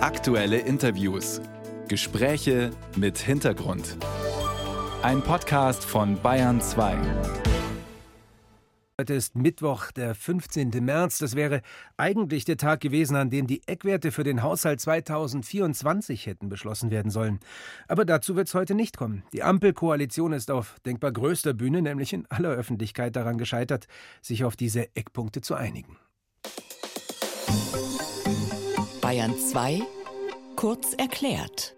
Aktuelle Interviews. Gespräche mit Hintergrund. Ein Podcast von Bayern 2. Heute ist Mittwoch, der 15. März. Das wäre eigentlich der Tag gewesen, an dem die Eckwerte für den Haushalt 2024 hätten beschlossen werden sollen. Aber dazu wird es heute nicht kommen. Die Ampelkoalition ist auf denkbar größter Bühne, nämlich in aller Öffentlichkeit, daran gescheitert, sich auf diese Eckpunkte zu einigen. Bayern 2 kurz erklärt.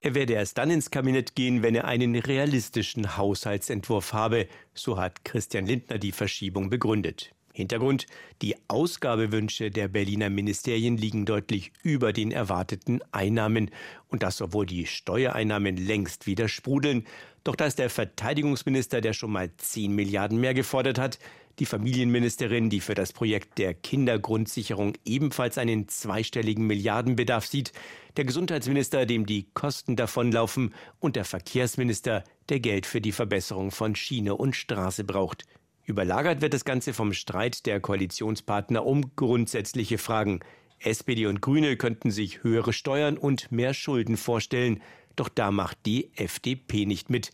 Er werde erst dann ins Kabinett gehen, wenn er einen realistischen Haushaltsentwurf habe, so hat Christian Lindner die Verschiebung begründet. Hintergrund, die Ausgabewünsche der Berliner Ministerien liegen deutlich über den erwarteten Einnahmen. Und das, obwohl die Steuereinnahmen längst wieder sprudeln. Doch da ist der Verteidigungsminister, der schon mal 10 Milliarden mehr gefordert hat, die Familienministerin, die für das Projekt der Kindergrundsicherung ebenfalls einen zweistelligen Milliardenbedarf sieht, der Gesundheitsminister, dem die Kosten davonlaufen, und der Verkehrsminister, der Geld für die Verbesserung von Schiene und Straße braucht. Überlagert wird das Ganze vom Streit der Koalitionspartner um grundsätzliche Fragen. SPD und Grüne könnten sich höhere Steuern und mehr Schulden vorstellen, doch da macht die FDP nicht mit.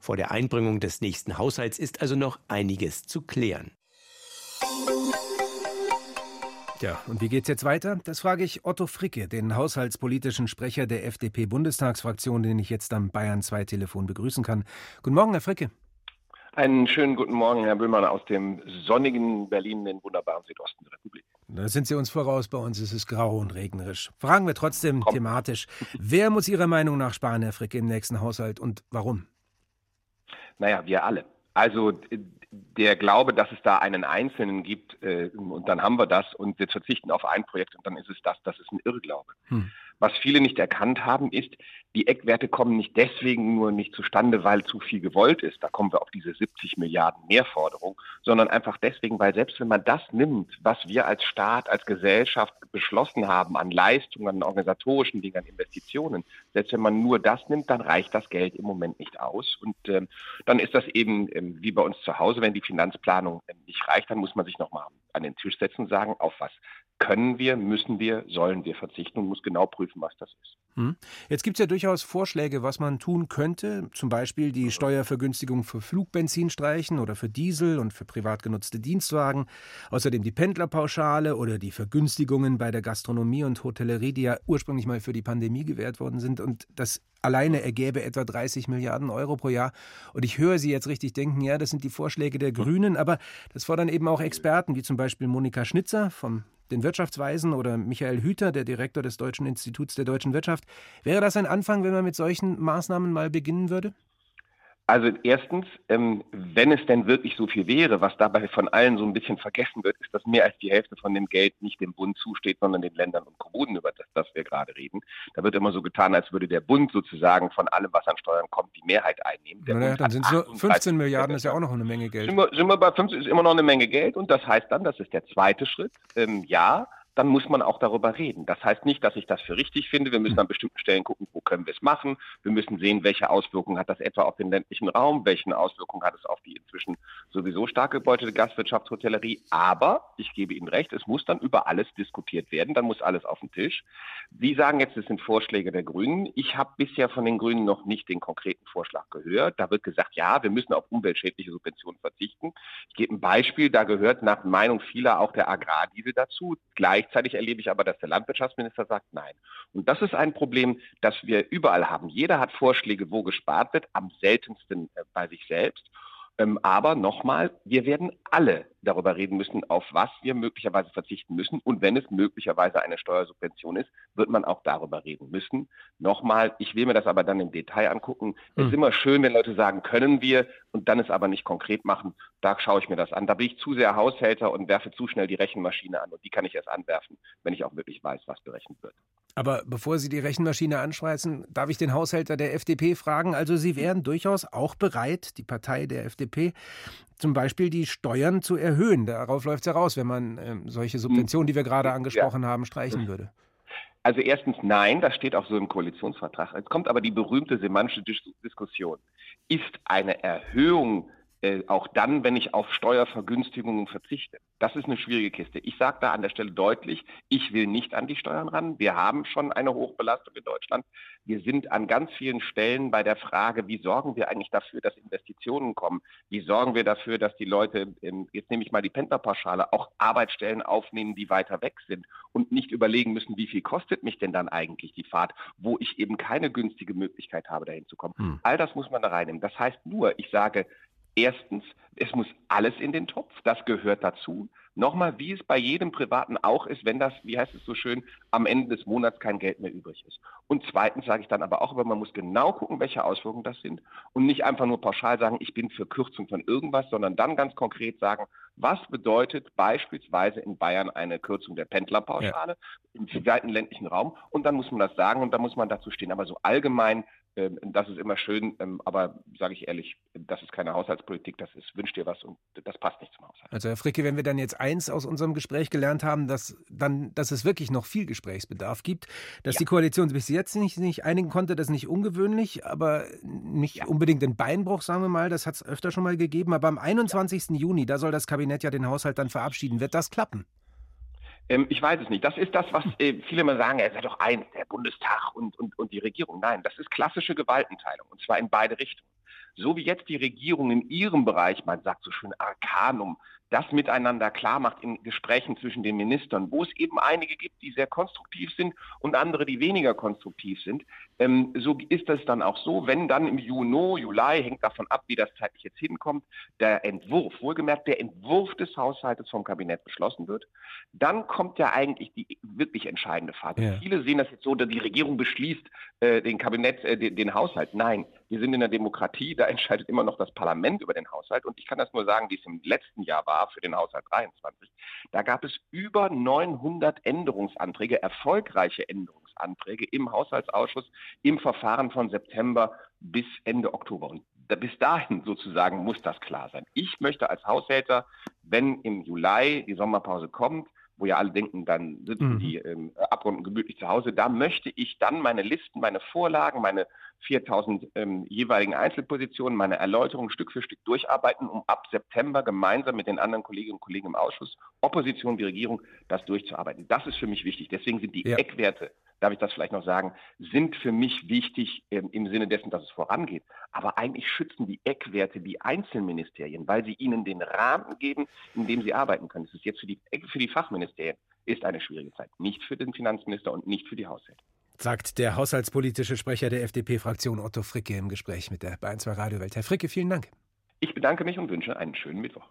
Vor der Einbringung des nächsten Haushalts ist also noch einiges zu klären. Ja, und wie geht's jetzt weiter? Das frage ich Otto Fricke, den haushaltspolitischen Sprecher der FDP-Bundestagsfraktion, den ich jetzt am Bayern 2 Telefon begrüßen kann. Guten Morgen, Herr Fricke. Einen schönen guten Morgen, Herr Böhmann, aus dem sonnigen Berlin, den wunderbaren Südosten der Republik. Da sind Sie uns voraus, bei uns ist es grau und regnerisch. Fragen wir trotzdem Komm. thematisch. Wer muss Ihrer Meinung nach sparen, Herr Fricke, im nächsten Haushalt und warum? Naja, wir alle. Also der Glaube, dass es da einen Einzelnen gibt äh, und dann haben wir das und wir verzichten auf ein Projekt und dann ist es das, das ist ein Irrglaube. Hm. Was viele nicht erkannt haben, ist, die Eckwerte kommen nicht deswegen nur nicht zustande, weil zu viel gewollt ist. Da kommen wir auf diese 70 Milliarden Mehrforderung, sondern einfach deswegen, weil selbst wenn man das nimmt, was wir als Staat, als Gesellschaft beschlossen haben an Leistungen, an organisatorischen Dingen, an Investitionen, selbst wenn man nur das nimmt, dann reicht das Geld im Moment nicht aus. Und ähm, dann ist das eben ähm, wie bei uns zu Hause, wenn die Finanzplanung ähm, nicht reicht, dann muss man sich nochmal an den Tisch setzen und sagen, auf was können wir, müssen wir, sollen wir verzichten und muss genau prüfen, was das ist. Hm. Jetzt gibt es ja durchaus Vorschläge, was man tun könnte. Zum Beispiel die Steuervergünstigung für Flugbenzin streichen oder für Diesel und für privat genutzte Dienstwagen. Außerdem die Pendlerpauschale oder die Vergünstigungen bei der Gastronomie und Hotellerie, die ja ursprünglich mal für die Pandemie gewährt worden sind. Und das alleine ergäbe etwa 30 Milliarden Euro pro Jahr. Und ich höre Sie jetzt richtig denken, ja, das sind die Vorschläge der Grünen, aber das fordern eben auch Experten, wie zum Beispiel Monika Schnitzer vom den Wirtschaftsweisen oder Michael Hüter, der Direktor des Deutschen Instituts der deutschen Wirtschaft. Wäre das ein Anfang, wenn man mit solchen Maßnahmen mal beginnen würde? Also erstens, ähm, wenn es denn wirklich so viel wäre, was dabei von allen so ein bisschen vergessen wird, ist, dass mehr als die Hälfte von dem Geld nicht dem Bund zusteht, sondern den Ländern und Kommunen, über das, das wir gerade reden. Da wird immer so getan, als würde der Bund sozusagen von allem, was an Steuern kommt, die Mehrheit einnehmen. Der naja, dann sind nur 15 Milliarden, ist ja auch noch eine Menge Geld. Sind wir, sind wir bei 15, ist immer noch eine Menge Geld und das heißt dann, das ist der zweite Schritt, ähm, ja, dann muss man auch darüber reden. Das heißt nicht, dass ich das für richtig finde. Wir müssen hm. an bestimmten Stellen gucken, wo können wir es machen. Wir müssen sehen, welche Auswirkungen hat das etwa auf den ländlichen Raum, welche Auswirkungen hat es auf die inzwischen sowieso stark gebeutete Gastwirtschaft, Hotellerie. Aber ich gebe Ihnen recht, es muss dann über alles diskutiert werden. Dann muss alles auf den Tisch. Sie sagen jetzt, es sind Vorschläge der Grünen. Ich habe bisher von den Grünen noch nicht den konkreten Vorschlag gehört. Da wird gesagt, ja, wir müssen auf umweltschädliche Subventionen verzichten. Ich gebe ein Beispiel. Da gehört nach Meinung vieler auch der Agrardiesel dazu. Gleich Gleichzeitig erlebe ich aber, dass der Landwirtschaftsminister sagt Nein. Und das ist ein Problem, das wir überall haben. Jeder hat Vorschläge, wo gespart wird, am seltensten äh, bei sich selbst. Ähm, aber nochmal, wir werden alle darüber reden müssen, auf was wir möglicherweise verzichten müssen. Und wenn es möglicherweise eine Steuersubvention ist, wird man auch darüber reden müssen. Nochmal, ich will mir das aber dann im Detail angucken. Es ist hm. immer schön, wenn Leute sagen, können wir und dann es aber nicht konkret machen. Da schaue ich mir das an. Da bin ich zu sehr Haushälter und werfe zu schnell die Rechenmaschine an. Und die kann ich erst anwerfen, wenn ich auch wirklich weiß, was berechnet wird. Aber bevor Sie die Rechenmaschine anschmeißen, darf ich den Haushälter der FDP fragen. Also Sie wären durchaus auch bereit, die Partei der FDP, zum Beispiel die Steuern zu erhöhen. Darauf läuft es ja raus, wenn man äh, solche Subventionen, die wir gerade angesprochen ja. haben, streichen würde. Also erstens nein, das steht auch so im Koalitionsvertrag. Jetzt kommt aber die berühmte semantische Dis Diskussion. Ist eine Erhöhung äh, auch dann, wenn ich auf Steuervergünstigungen verzichte. Das ist eine schwierige Kiste. Ich sage da an der Stelle deutlich, ich will nicht an die Steuern ran. Wir haben schon eine Hochbelastung in Deutschland. Wir sind an ganz vielen Stellen bei der Frage, wie sorgen wir eigentlich dafür, dass Investitionen kommen? Wie sorgen wir dafür, dass die Leute, ähm, jetzt nehme ich mal die Pendlerpauschale, auch Arbeitsstellen aufnehmen, die weiter weg sind und nicht überlegen müssen, wie viel kostet mich denn dann eigentlich die Fahrt, wo ich eben keine günstige Möglichkeit habe, dahin zu kommen. Hm. All das muss man da reinnehmen. Das heißt nur, ich sage, Erstens, es muss alles in den Topf, das gehört dazu. Nochmal, wie es bei jedem Privaten auch ist, wenn das, wie heißt es so schön, am Ende des Monats kein Geld mehr übrig ist. Und zweitens sage ich dann aber auch, aber man muss genau gucken, welche Auswirkungen das sind und nicht einfach nur pauschal sagen, ich bin für Kürzung von irgendwas, sondern dann ganz konkret sagen, was bedeutet beispielsweise in Bayern eine Kürzung der Pendlerpauschale ja. im weiten ländlichen Raum und dann muss man das sagen und dann muss man dazu stehen. Aber so allgemein das ist immer schön, ähm, aber sage ich ehrlich, das ist keine Haushaltspolitik, das ist wünsch dir was und das passt nicht zum Haushalt. Also Herr Fricke, wenn wir dann jetzt eins aus unserem Gespräch gelernt haben, dass dann, dass es wirklich noch viel Gesprächsbedarf gibt, dass ja. die Koalition bis jetzt nicht, nicht einigen konnte, das ist nicht ungewöhnlich, aber nicht ja. unbedingt ein Beinbruch, sagen wir mal, das hat es öfter schon mal gegeben. Aber am 21. Ja. Juni, da soll das Kabinett ja den Haushalt dann verabschieden. Wird das klappen? Ähm, ich weiß es nicht. Das ist das, was äh, viele immer sagen, er sei doch eins, der Bundestag und, und, und die Regierung. Nein, das ist klassische Gewaltenteilung und zwar in beide Richtungen. So wie jetzt die Regierung in ihrem Bereich, man sagt so schön Arkanum, das miteinander klar macht in Gesprächen zwischen den Ministern, wo es eben einige gibt, die sehr konstruktiv sind und andere, die weniger konstruktiv sind. Ähm, so ist es dann auch so, wenn dann im Juni, Juli, hängt davon ab, wie das zeitlich jetzt hinkommt, der Entwurf, wohlgemerkt der Entwurf des Haushaltes vom Kabinett beschlossen wird, dann kommt ja eigentlich die wirklich entscheidende Phase. Ja. Viele sehen das jetzt so, dass die Regierung beschließt äh, den Kabinett, äh, den, den Haushalt. Nein, wir sind in der Demokratie, da entscheidet immer noch das Parlament über den Haushalt. Und ich kann das nur sagen, wie es im letzten Jahr war für den Haushalt 23. Da gab es über 900 Änderungsanträge, erfolgreiche Änderungsanträge im Haushaltsausschuss im Verfahren von September bis Ende Oktober. Und bis dahin sozusagen muss das klar sein. Ich möchte als Haushälter, wenn im Juli die Sommerpause kommt, wo ja alle denken, dann sitzen mhm. die ähm, Abgeordneten gemütlich zu Hause. Da möchte ich dann meine Listen, meine Vorlagen, meine 4000 ähm, jeweiligen Einzelpositionen, meine Erläuterungen Stück für Stück durcharbeiten, um ab September gemeinsam mit den anderen Kolleginnen und Kollegen im Ausschuss, Opposition wie Regierung, das durchzuarbeiten. Das ist für mich wichtig. Deswegen sind die ja. Eckwerte darf ich das vielleicht noch sagen, sind für mich wichtig ähm, im Sinne dessen, dass es vorangeht. Aber eigentlich schützen die Eckwerte die Einzelministerien, weil sie ihnen den Rahmen geben, in dem sie arbeiten können. Es ist jetzt für die, für die Fachministerien ist eine schwierige Zeit, nicht für den Finanzminister und nicht für die Haushalte. Sagt der haushaltspolitische Sprecher der FDP-Fraktion Otto Fricke im Gespräch mit der Bayern 2 Radiowelt. Herr Fricke, vielen Dank. Ich bedanke mich und wünsche einen schönen Mittwoch.